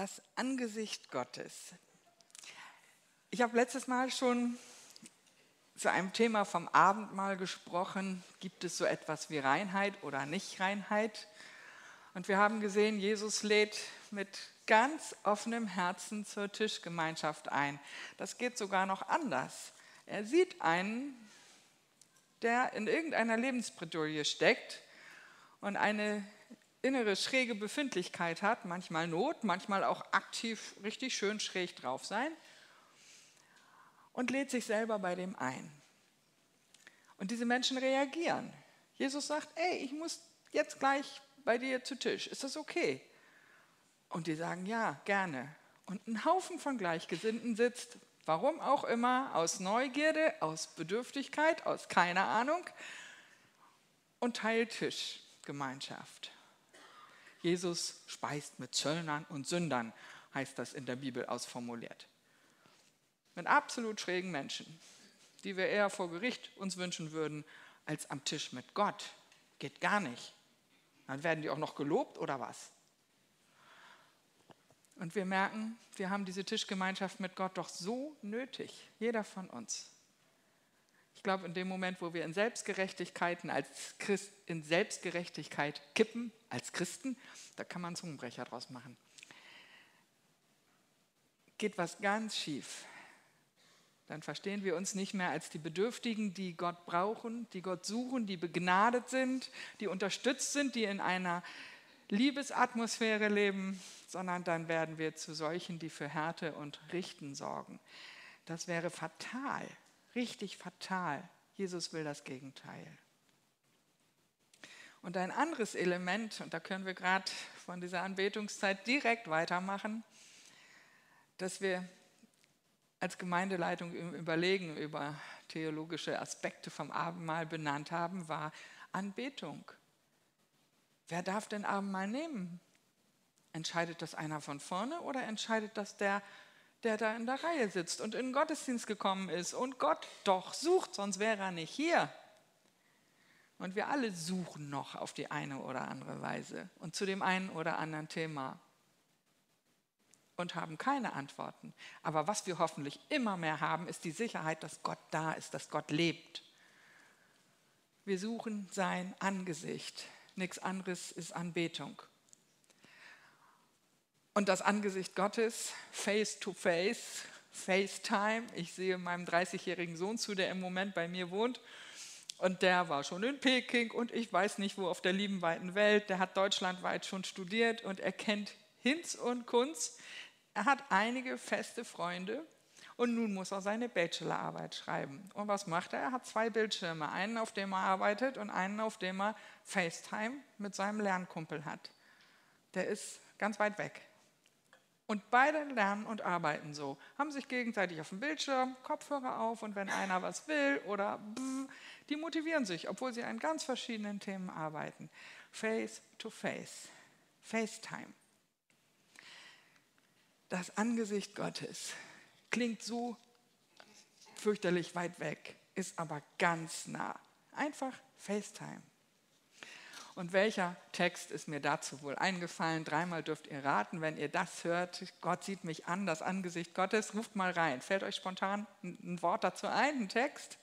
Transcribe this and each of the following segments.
das Angesicht Gottes. Ich habe letztes Mal schon zu einem Thema vom Abendmahl gesprochen. Gibt es so etwas wie Reinheit oder Nicht-Reinheit? Und wir haben gesehen, Jesus lädt mit ganz offenem Herzen zur Tischgemeinschaft ein. Das geht sogar noch anders. Er sieht einen, der in irgendeiner Lebensbredouille steckt und eine innere schräge Befindlichkeit hat, manchmal Not, manchmal auch aktiv richtig schön schräg drauf sein und lädt sich selber bei dem ein. Und diese Menschen reagieren. Jesus sagt, ey, ich muss jetzt gleich bei dir zu Tisch. Ist das okay? Und die sagen, ja, gerne. Und ein Haufen von Gleichgesinnten sitzt, warum auch immer, aus Neugierde, aus Bedürftigkeit, aus keiner Ahnung und teilt Tischgemeinschaft. Jesus speist mit Zöllnern und Sündern, heißt das in der Bibel ausformuliert. Mit absolut schrägen Menschen, die wir eher vor Gericht uns wünschen würden, als am Tisch mit Gott. Geht gar nicht. Dann werden die auch noch gelobt oder was? Und wir merken, wir haben diese Tischgemeinschaft mit Gott doch so nötig, jeder von uns. Ich glaube, in dem Moment, wo wir in Selbstgerechtigkeiten als Christ, in Selbstgerechtigkeit kippen, als Christen, da kann man Zungenbrecher draus machen. Geht was ganz schief. Dann verstehen wir uns nicht mehr als die Bedürftigen, die Gott brauchen, die Gott suchen, die begnadet sind, die unterstützt sind, die in einer Liebesatmosphäre leben, sondern dann werden wir zu solchen, die für Härte und Richten sorgen. Das wäre fatal richtig fatal. Jesus will das Gegenteil. Und ein anderes Element, und da können wir gerade von dieser Anbetungszeit direkt weitermachen, dass wir als Gemeindeleitung im Überlegen über theologische Aspekte vom Abendmahl benannt haben, war Anbetung. Wer darf denn Abendmahl nehmen? Entscheidet das einer von vorne oder entscheidet das der der da in der Reihe sitzt und in den Gottesdienst gekommen ist und Gott doch sucht, sonst wäre er nicht hier. Und wir alle suchen noch auf die eine oder andere Weise und zu dem einen oder anderen Thema und haben keine Antworten. Aber was wir hoffentlich immer mehr haben, ist die Sicherheit, dass Gott da ist, dass Gott lebt. Wir suchen sein Angesicht. Nichts anderes ist Anbetung. Und das Angesicht Gottes, face to face, FaceTime. Ich sehe meinem 30-jährigen Sohn zu, der im Moment bei mir wohnt. Und der war schon in Peking und ich weiß nicht wo auf der lieben weiten Welt. Der hat deutschlandweit schon studiert und er kennt Hinz und Kunz. Er hat einige feste Freunde und nun muss er seine Bachelorarbeit schreiben. Und was macht er? Er hat zwei Bildschirme. Einen, auf dem er arbeitet und einen, auf dem er FaceTime mit seinem Lernkumpel hat. Der ist ganz weit weg. Und beide lernen und arbeiten so, haben sich gegenseitig auf dem Bildschirm, Kopfhörer auf und wenn einer was will oder bzz, die motivieren sich, obwohl sie an ganz verschiedenen Themen arbeiten. Face to face, FaceTime. Das Angesicht Gottes klingt so fürchterlich weit weg, ist aber ganz nah. Einfach FaceTime. Und welcher Text ist mir dazu wohl eingefallen? Dreimal dürft ihr raten, wenn ihr das hört. Gott sieht mich an, das Angesicht Gottes. Ruft mal rein. Fällt euch spontan ein Wort dazu ein, ein Text?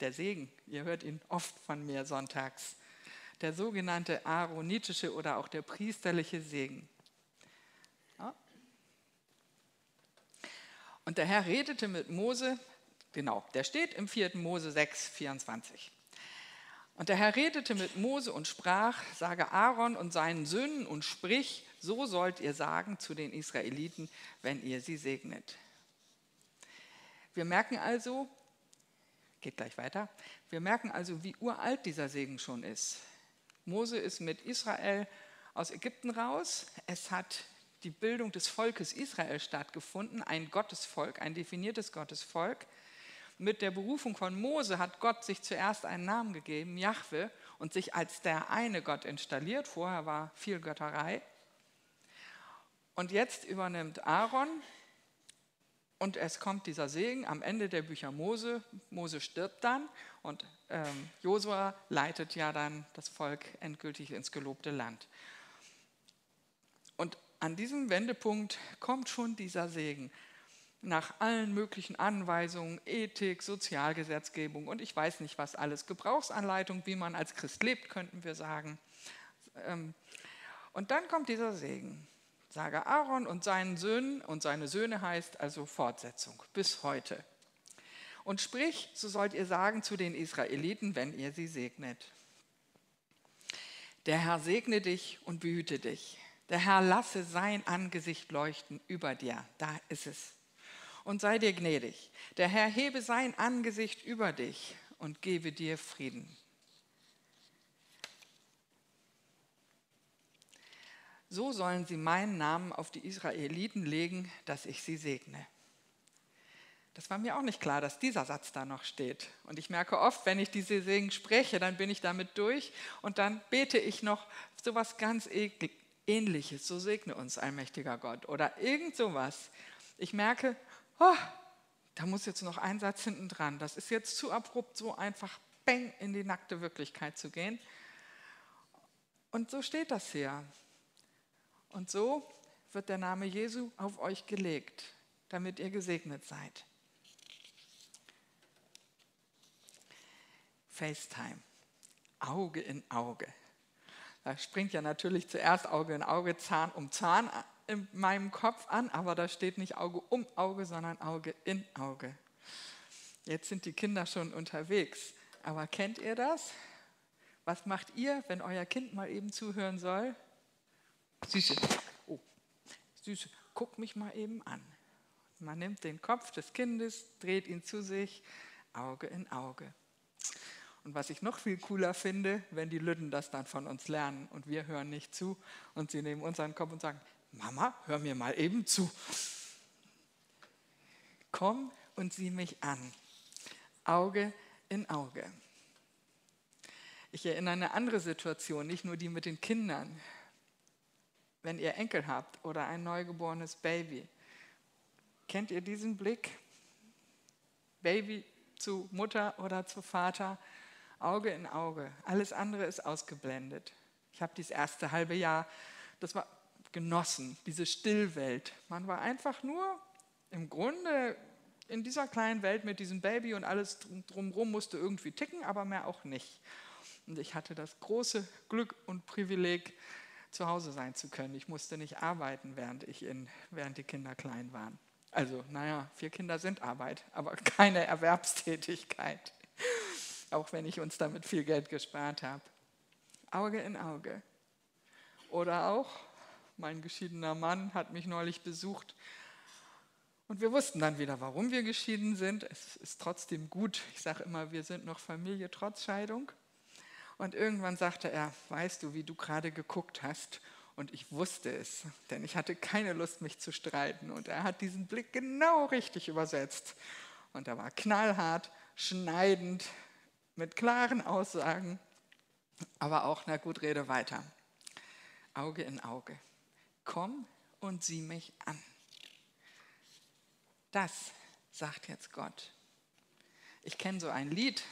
Der Segen, ihr hört ihn oft von mir sonntags. Der sogenannte aaronitische oder auch der priesterliche Segen. Und der Herr redete mit Mose, genau, der steht im 4. Mose 6, 24. Und der Herr redete mit Mose und sprach, sage Aaron und seinen Söhnen und sprich, so sollt ihr sagen zu den Israeliten, wenn ihr sie segnet. Wir merken also, geht gleich weiter, wir merken also, wie uralt dieser Segen schon ist. Mose ist mit Israel aus Ägypten raus. Es hat die Bildung des Volkes Israel stattgefunden, ein Gottesvolk, ein definiertes Gottesvolk mit der Berufung von Mose hat Gott sich zuerst einen Namen gegeben, Jahwe, und sich als der eine Gott installiert. Vorher war viel Götterei. Und jetzt übernimmt Aaron und es kommt dieser Segen am Ende der Bücher Mose. Mose stirbt dann und ähm, Josua leitet ja dann das Volk endgültig ins gelobte Land. Und an diesem Wendepunkt kommt schon dieser Segen. Nach allen möglichen Anweisungen, Ethik, Sozialgesetzgebung und ich weiß nicht was alles, Gebrauchsanleitung, wie man als Christ lebt, könnten wir sagen. Ähm, und dann kommt dieser Segen. Sage Aaron und seinen Söhnen, und seine Söhne heißt also Fortsetzung bis heute. Und sprich, so sollt ihr sagen zu den Israeliten, wenn ihr sie segnet. Der Herr segne dich und behüte dich. Der Herr lasse sein Angesicht leuchten über dir. Da ist es. Und sei dir gnädig. Der Herr hebe sein Angesicht über dich und gebe dir Frieden. So sollen sie meinen Namen auf die Israeliten legen, dass ich sie segne. Das war mir auch nicht klar, dass dieser Satz da noch steht. Und ich merke oft, wenn ich diese Segen spreche, dann bin ich damit durch und dann bete ich noch so was ganz ähnliches. So segne uns, allmächtiger Gott. Oder irgend sowas. Ich merke, oh, da muss jetzt noch ein Satz hinten dran. Das ist jetzt zu abrupt, so einfach bang in die nackte Wirklichkeit zu gehen. Und so steht das hier. Und so wird der Name Jesu auf euch gelegt, damit ihr gesegnet seid. FaceTime. Auge in Auge. Da springt ja natürlich zuerst Auge in Auge, Zahn um Zahn in meinem Kopf an, aber da steht nicht Auge um Auge, sondern Auge in Auge. Jetzt sind die Kinder schon unterwegs. Aber kennt ihr das? Was macht ihr, wenn euer Kind mal eben zuhören soll? Süße, oh, Süße, guck mich mal eben an. Man nimmt den Kopf des Kindes, dreht ihn zu sich, Auge in Auge. Und was ich noch viel cooler finde, wenn die Lütten das dann von uns lernen und wir hören nicht zu und sie nehmen unseren Kopf und sagen, Mama, hör mir mal eben zu. Komm und sieh mich an. Auge in Auge. Ich erinnere an eine andere Situation, nicht nur die mit den Kindern. Wenn ihr Enkel habt oder ein neugeborenes Baby, kennt ihr diesen Blick? Baby zu Mutter oder zu Vater Auge in Auge. Alles andere ist ausgeblendet. Ich habe dieses erste halbe Jahr, das war genossen, diese Stillwelt. Man war einfach nur im Grunde in dieser kleinen Welt mit diesem Baby und alles drumherum musste irgendwie ticken, aber mehr auch nicht. Und ich hatte das große Glück und Privileg, zu Hause sein zu können. Ich musste nicht arbeiten, während, ich in, während die Kinder klein waren. Also, naja, vier Kinder sind Arbeit, aber keine Erwerbstätigkeit auch wenn ich uns damit viel Geld gespart habe. Auge in Auge. Oder auch, mein geschiedener Mann hat mich neulich besucht und wir wussten dann wieder, warum wir geschieden sind. Es ist trotzdem gut. Ich sage immer, wir sind noch Familie trotz Scheidung. Und irgendwann sagte er, weißt du, wie du gerade geguckt hast? Und ich wusste es, denn ich hatte keine Lust, mich zu streiten. Und er hat diesen Blick genau richtig übersetzt. Und er war knallhart, schneidend, mit klaren Aussagen, aber auch, na gut, rede weiter. Auge in Auge. Komm und sieh mich an. Das sagt jetzt Gott. Ich kenne so ein Lied,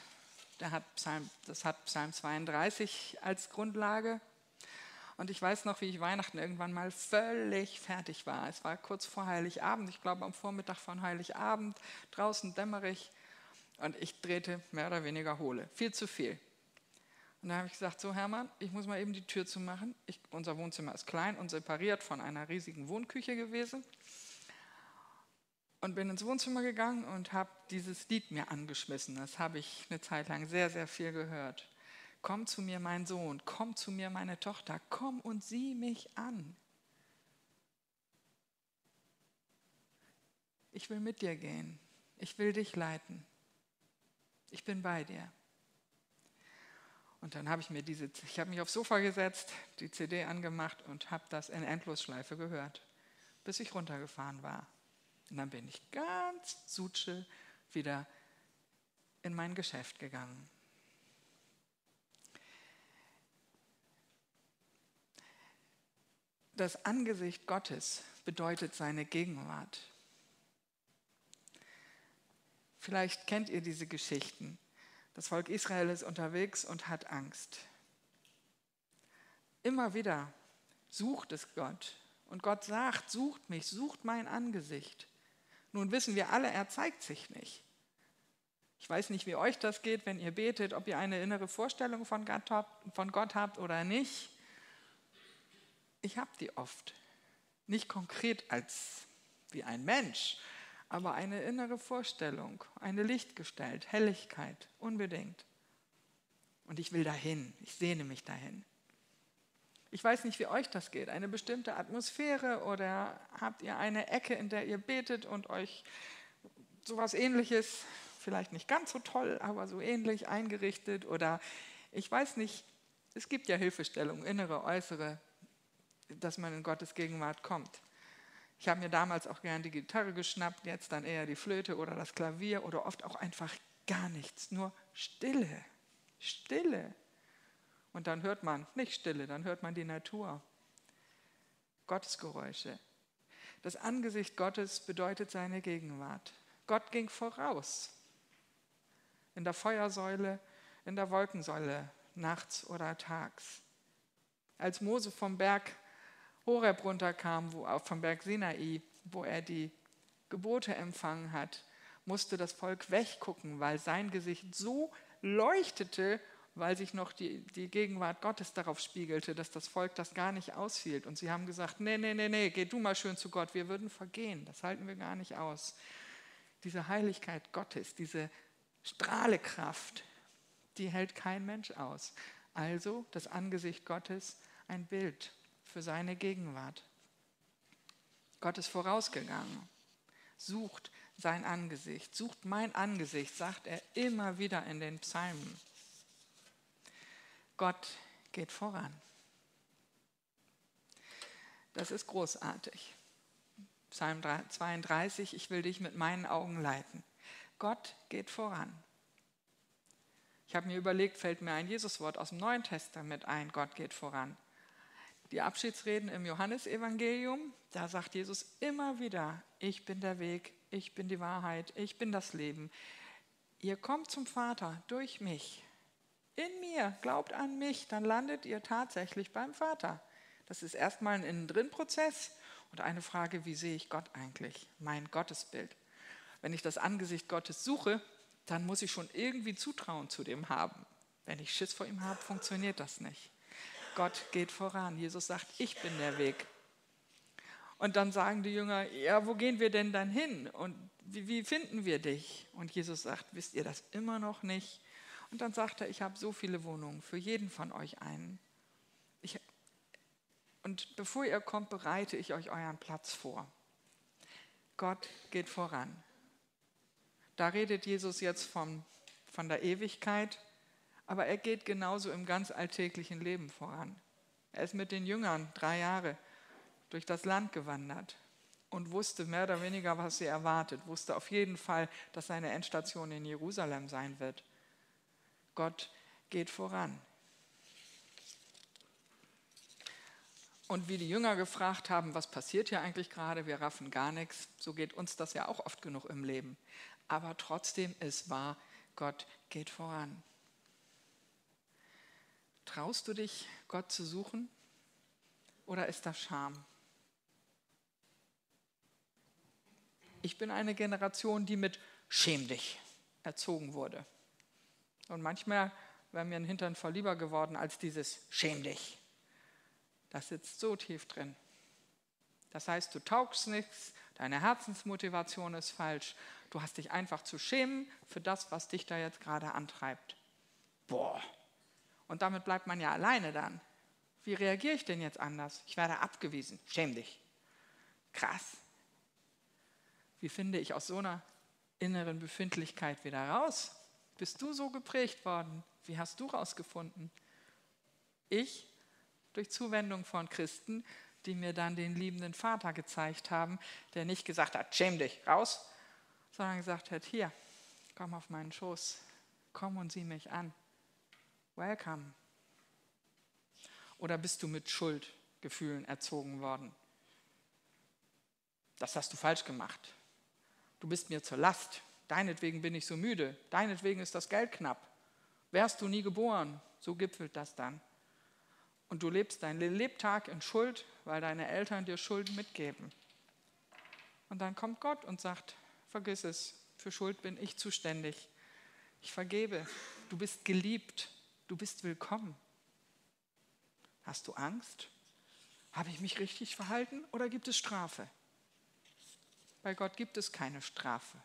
hat Psalm, das hat Psalm 32 als Grundlage. Und ich weiß noch, wie ich Weihnachten irgendwann mal völlig fertig war. Es war kurz vor Heiligabend, ich glaube am Vormittag von Heiligabend, draußen dämmerig. Und ich drehte mehr oder weniger hohle. Viel zu viel. Und da habe ich gesagt, so Hermann, ich muss mal eben die Tür zumachen. Ich, unser Wohnzimmer ist klein und separiert von einer riesigen Wohnküche gewesen. Und bin ins Wohnzimmer gegangen und habe dieses Lied mir angeschmissen. Das habe ich eine Zeit lang sehr, sehr viel gehört. Komm zu mir, mein Sohn, komm zu mir, meine Tochter, komm und sieh mich an. Ich will mit dir gehen. Ich will dich leiten ich bin bei dir. Und dann habe ich mir diese, ich habe mich aufs Sofa gesetzt, die CD angemacht und habe das in Endlosschleife gehört, bis ich runtergefahren war. Und dann bin ich ganz sutsche wieder in mein Geschäft gegangen. Das Angesicht Gottes bedeutet seine Gegenwart. Vielleicht kennt ihr diese Geschichten. Das Volk Israel ist unterwegs und hat Angst. Immer wieder sucht es Gott Und Gott sagt, sucht mich, sucht mein Angesicht. Nun wissen wir alle, er zeigt sich nicht. Ich weiß nicht, wie euch das geht, wenn ihr betet, ob ihr eine innere Vorstellung von Gott habt, oder nicht. Ich habe die oft. Nicht konkret als wie ein Mensch, aber eine innere Vorstellung, eine Lichtgestalt, Helligkeit, unbedingt. Und ich will dahin, ich sehne mich dahin. Ich weiß nicht, wie euch das geht, eine bestimmte Atmosphäre oder habt ihr eine Ecke, in der ihr betet und euch sowas ähnliches, vielleicht nicht ganz so toll, aber so ähnlich eingerichtet oder ich weiß nicht, es gibt ja Hilfestellungen, innere, äußere, dass man in Gottes Gegenwart kommt. Ich habe mir damals auch gern die Gitarre geschnappt, jetzt dann eher die Flöte oder das Klavier oder oft auch einfach gar nichts, nur Stille. Stille. Und dann hört man, nicht Stille, dann hört man die Natur. Gottesgeräusche. Das Angesicht Gottes bedeutet seine Gegenwart. Gott ging voraus. In der Feuersäule, in der Wolkensäule, nachts oder tags. Als Mose vom Berg Horeb runterkam, wo, vom Berg Sinai, wo er die Gebote empfangen hat, musste das Volk weggucken, weil sein Gesicht so leuchtete, weil sich noch die, die Gegenwart Gottes darauf spiegelte, dass das Volk das gar nicht aushielt. Und sie haben gesagt, nee, nee, nee, nee, geh du mal schön zu Gott, wir würden vergehen, das halten wir gar nicht aus. Diese Heiligkeit Gottes, diese Strahlekraft, die hält kein Mensch aus. Also das Angesicht Gottes ein Bild für seine Gegenwart. Gott ist vorausgegangen, sucht sein Angesicht, sucht mein Angesicht, sagt er immer wieder in den Psalmen. Gott geht voran. Das ist großartig. Psalm 32, ich will dich mit meinen Augen leiten. Gott geht voran. Ich habe mir überlegt, fällt mir ein Jesuswort aus dem Neuen Testament ein, Gott geht voran die Abschiedsreden im Johannesevangelium, da sagt Jesus immer wieder, ich bin der Weg, ich bin die Wahrheit, ich bin das Leben. Ihr kommt zum Vater durch mich. In mir, glaubt an mich, dann landet ihr tatsächlich beim Vater. Das ist erstmal ein Innendrin-Prozess und eine Frage, wie sehe ich Gott eigentlich, mein Gottesbild. Wenn ich das Angesicht Gottes suche, dann muss ich schon irgendwie Zutrauen zu dem haben. Wenn ich Schiss vor ihm habe, funktioniert das nicht. Gott geht voran. Jesus sagt, ich bin der Weg. Und dann sagen die Jünger, ja, wo gehen wir denn dann hin? Und wie, wie finden wir dich? Und Jesus sagt, wisst ihr das immer noch nicht? Und dann sagt er, ich habe so viele Wohnungen, für jeden von euch einen. Ich, und bevor ihr kommt, bereite ich euch euren Platz vor. Gott geht voran. Da redet Jesus jetzt vom, von der Ewigkeit aber er geht genauso im ganz alltäglichen Leben voran. Er ist mit den Jüngern drei Jahre durch das Land gewandert und wusste mehr oder weniger, was sie erwartet, wusste auf jeden Fall, dass seine Endstation in Jerusalem sein wird. Gott geht voran. Und wie die Jünger gefragt haben, was passiert hier eigentlich gerade, wir raffen gar nichts, so geht uns das ja auch oft genug im Leben. Aber trotzdem ist wahr, Gott geht voran. Traust du dich, Gott zu suchen? Oder ist das Scham? Ich bin eine Generation, die mit Schäm dich erzogen wurde. Und manchmal wäre mir ein Hintern voll lieber geworden als dieses Schäm dich. Das sitzt so tief drin. Das heißt, du taugst nichts, deine Herzensmotivation ist falsch. Du hast dich einfach zu schämen für das, was dich da jetzt gerade antreibt. Boah, und damit bleibt man ja alleine dann. Wie reagiere ich denn jetzt anders? Ich werde abgewiesen. Schäm dich. Krass. Wie finde ich aus so einer inneren Befindlichkeit wieder raus? Bist du so geprägt worden? Wie hast du rausgefunden? Ich durch Zuwendung von Christen, die mir dann den liebenden Vater gezeigt haben, der nicht gesagt hat, schäm dich, raus, sondern gesagt hat, hier, komm auf meinen Schoß, komm und sieh mich an. Welcome. Oder bist du mit Schuldgefühlen erzogen worden? Das hast du falsch gemacht. Du bist mir zur Last. Deinetwegen bin ich so müde. Deinetwegen ist das Geld knapp. Wärst du nie geboren, so gipfelt das dann. Und du lebst deinen Lebtag in Schuld, weil deine Eltern dir Schulden mitgeben. Und dann kommt Gott und sagt, vergiss es, für Schuld bin ich zuständig. Ich vergebe, du bist geliebt, du bist willkommen. Hast du Angst? Habe ich mich richtig verhalten oder gibt es Strafe? Bei Gott gibt es keine Strafe.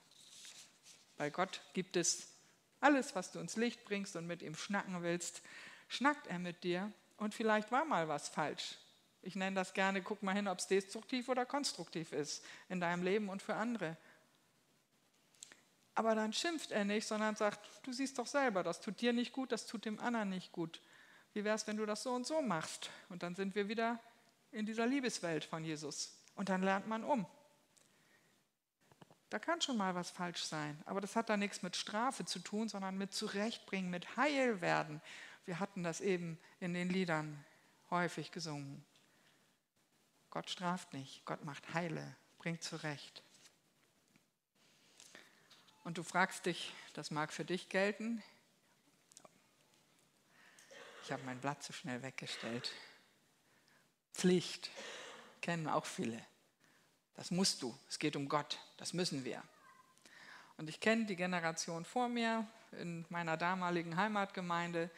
Bei Gott gibt es alles, was du ins Licht bringst und mit ihm schnacken willst, schnackt er mit dir und vielleicht war mal was falsch. Ich nenne das gerne, guck mal hin, ob es destruktiv oder konstruktiv ist in deinem Leben und für andere. Aber dann schimpft er nicht, sondern sagt, du siehst doch selber, das tut dir nicht gut, das tut dem anderen nicht gut. Wie wäre es, wenn du das so und so machst? Und dann sind wir wieder in dieser Liebeswelt von Jesus. Und dann lernt man um. Da kann schon mal was falsch sein, aber das hat da nichts mit Strafe zu tun, sondern mit Zurechtbringen, mit Heilwerden. Wir hatten das eben in den Liedern häufig gesungen. Gott straft nicht, Gott macht Heile, bringt zurecht. Und du fragst dich, das mag für dich gelten. Ich habe mein Blatt zu schnell weggestellt. Pflicht kennen auch viele. Das musst du. Es geht um Gott. Das müssen wir. Und ich kenne die Generation vor mir in meiner damaligen Heimatgemeinde.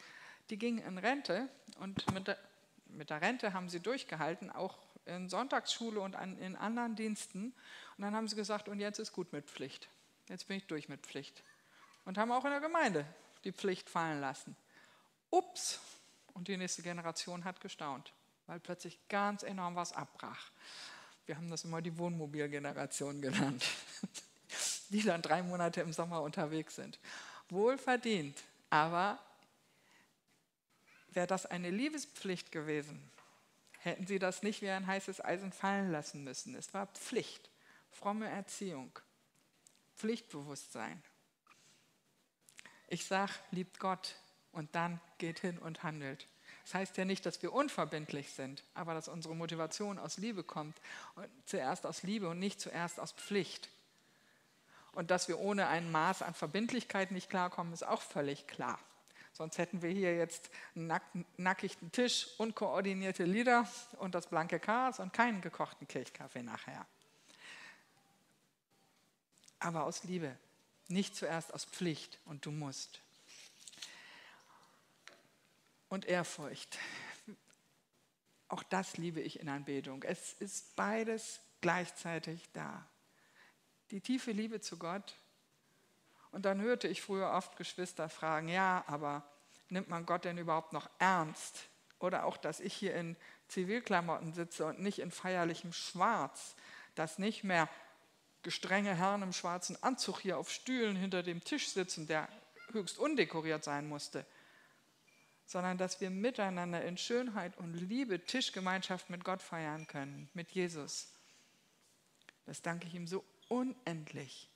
Die ging in Rente und mit der, mit der Rente haben sie durchgehalten, auch in Sonntagsschule und an, in anderen Diensten. Und dann haben sie gesagt, und jetzt ist gut mit Pflicht. Jetzt bin ich durch mit Pflicht. Und haben auch in der Gemeinde die Pflicht fallen lassen. Ups! Und die nächste Generation hat gestaunt, weil plötzlich ganz enorm was abbrach. Wir haben das immer die Wohnmobilgeneration genannt, die dann drei Monate im Sommer unterwegs sind. Wohlverdient, aber wäre das eine Liebespflicht gewesen, hätten sie das nicht wie ein heißes Eisen fallen lassen müssen. Es war Pflicht, fromme Erziehung, Pflichtbewusstsein. Ich sage, liebt Gott und dann geht hin und handelt. Das heißt ja nicht, dass wir unverbindlich sind, aber dass unsere Motivation aus Liebe kommt. Und zuerst aus Liebe und nicht zuerst aus Pflicht. Und dass wir ohne ein Maß an Verbindlichkeit nicht klarkommen, ist auch völlig klar. Sonst hätten wir hier jetzt einen nack nackigen Tisch, unkoordinierte Lieder und das blanke Chaos und keinen gekochten Kirchkaffee nachher. Aber aus Liebe, nicht zuerst aus Pflicht und du musst und Ehrfurcht. Auch das liebe ich in Anbetung. Es ist beides gleichzeitig da. Die tiefe Liebe zu Gott. Und dann hörte ich früher oft Geschwister fragen, ja, aber nimmt man Gott denn überhaupt noch ernst? Oder auch, dass ich hier in Zivilklamotten sitze und nicht in feierlichem Schwarz, dass nicht mehr gestrenge Herren im schwarzen Anzug hier auf Stühlen hinter dem Tisch sitzen, der höchst undekoriert sein musste, sondern dass wir miteinander in Schönheit und Liebe Tischgemeinschaft mit Gott feiern können, mit Jesus. Das danke ich ihm so unendlich.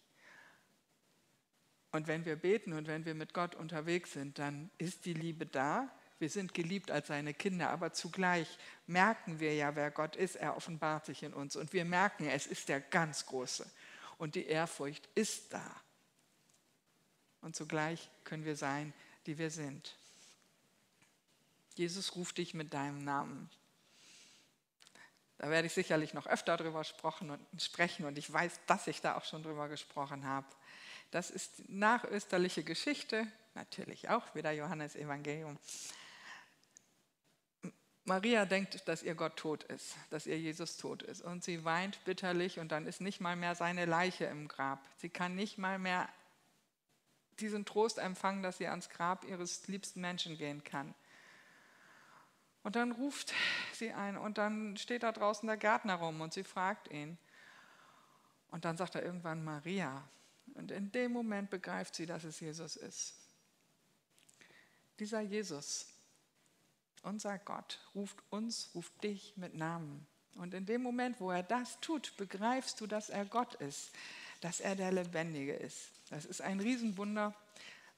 Und wenn wir beten und wenn wir mit Gott unterwegs sind, dann ist die Liebe da. Wir sind geliebt als seine Kinder, aber zugleich merken wir ja, wer Gott ist. Er offenbart sich in uns und wir merken, es ist der ganz Große. Und die Ehrfurcht ist da. Und zugleich können wir sein, die wir sind. Jesus ruft dich mit deinem Namen. Da werde ich sicherlich noch öfter drüber sprechen und ich weiß, dass ich da auch schon drüber gesprochen habe. Das ist nachösterliche Geschichte, natürlich auch wieder Johannes Evangelium. Maria denkt, dass ihr Gott tot ist, dass ihr Jesus tot ist. Und sie weint bitterlich und dann ist nicht mal mehr seine Leiche im Grab. Sie kann nicht mal mehr diesen Trost empfangen, dass sie ans Grab ihres liebsten Menschen gehen kann. Und dann ruft sie ein und dann steht da draußen der Gärtner rum und sie fragt ihn. Und dann sagt er irgendwann Maria. Und in dem Moment begreift sie, dass es Jesus ist. Dieser Jesus, unser Gott, ruft uns, ruft dich mit Namen. Und in dem Moment, wo er das tut, begreifst du, dass er Gott ist, dass er der Lebendige ist. Das ist ein Riesenwunder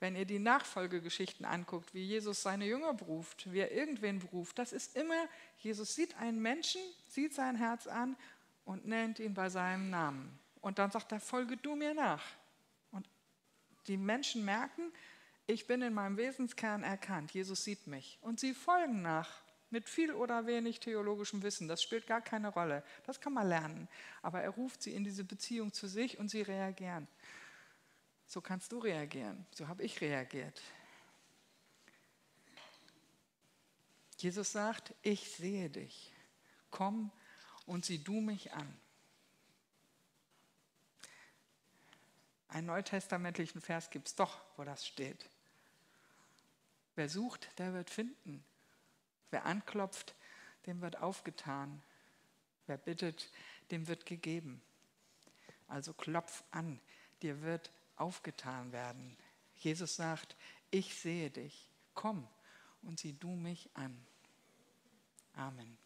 wenn ihr die Nachfolgegeschichten anguckt, wie Jesus seine Jünger beruft, wie er irgendwen beruft, das ist immer, Jesus sieht einen Menschen, sieht sein Herz an und nennt ihn bei seinem Namen. Und dann sagt er, folge du mir nach. Und die Menschen merken, ich bin in meinem Wesenskern erkannt, Jesus sieht mich. Und sie folgen nach. Mit viel oder wenig theologischem Wissen, das spielt gar keine Rolle. Das kann man lernen. Aber er ruft sie in diese Beziehung zu sich und sie reagieren. So kannst du reagieren. So habe ich reagiert. Jesus sagt, ich sehe dich. Komm und sieh du mich an. Einen neutestamentlichen Vers gibt es doch, wo das steht. Wer sucht, der wird finden. Wer anklopft, dem wird aufgetan. Wer bittet, dem wird gegeben. Also klopf an, dir wird aufgetan werden. Jesus sagt, ich sehe dich, komm und sieh du mich an. Amen.